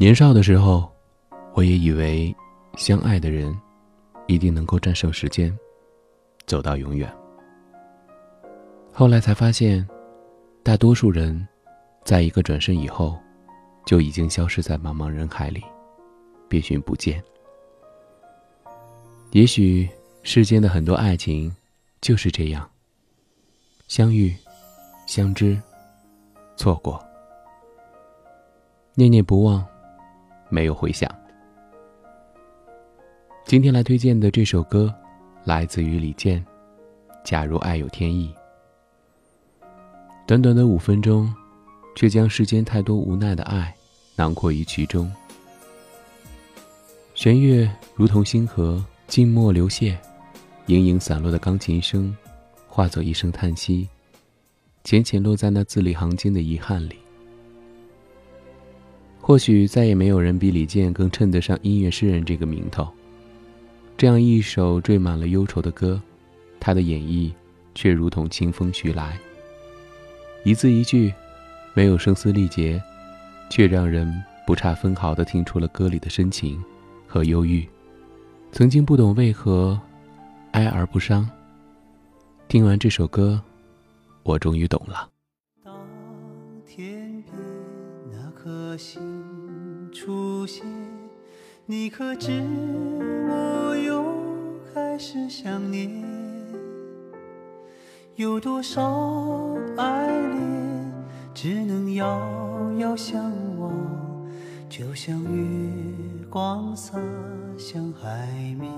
年少的时候，我也以为相爱的人一定能够战胜时间，走到永远。后来才发现，大多数人在一个转身以后，就已经消失在茫茫人海里，别寻不见。也许世间的很多爱情就是这样：相遇、相知、错过，念念不忘，没有回响。今天来推荐的这首歌，来自于李健，《假如爱有天意》。短短的五分钟，却将世间太多无奈的爱囊括于其中。弦乐如同星河。静默流泻，盈盈散落的钢琴声，化作一声叹息，浅浅落在那字里行间的遗憾里。或许再也没有人比李健更称得上音乐诗人这个名头。这样一首缀满了忧愁的歌，他的演绎却如同清风徐来，一字一句，没有声嘶力竭，却让人不差分毫地听出了歌里的深情和忧郁。曾经不懂为何哀而不伤，听完这首歌，我终于懂了。当天边颗星出现，你可知我又开始想念？有多少爱恋只能遥遥相望，就像月光洒。向海面，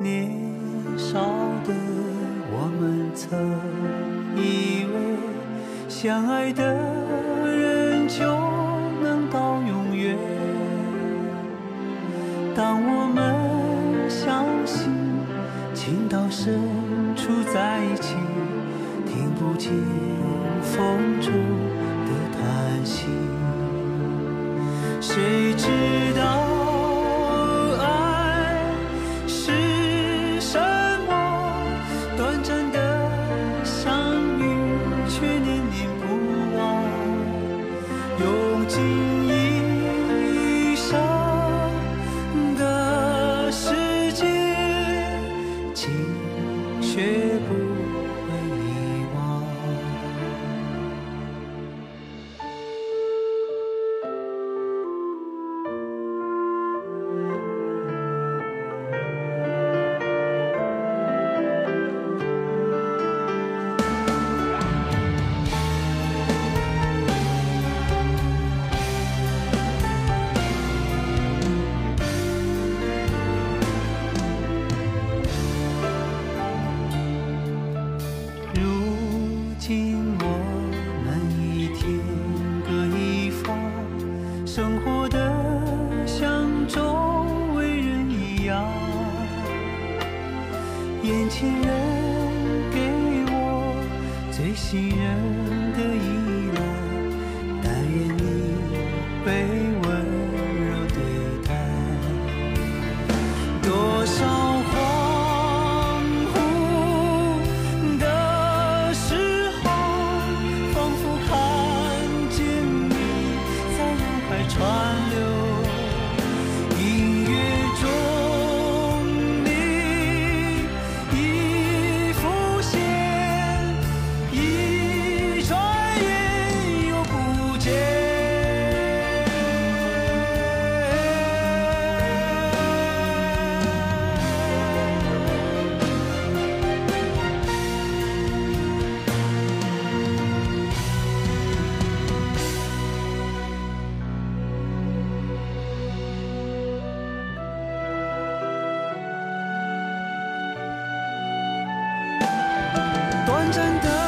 年少的我们曾，相爱的人就能到永远。当我们相信情到深处在一起，听不见风中的叹息。谁知道？眼前人给我最信任的依赖，但愿你被。短暂的。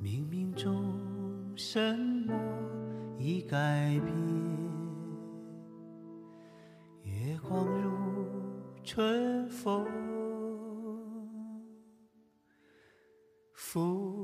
冥冥中什么已改变？月光如春风。拂。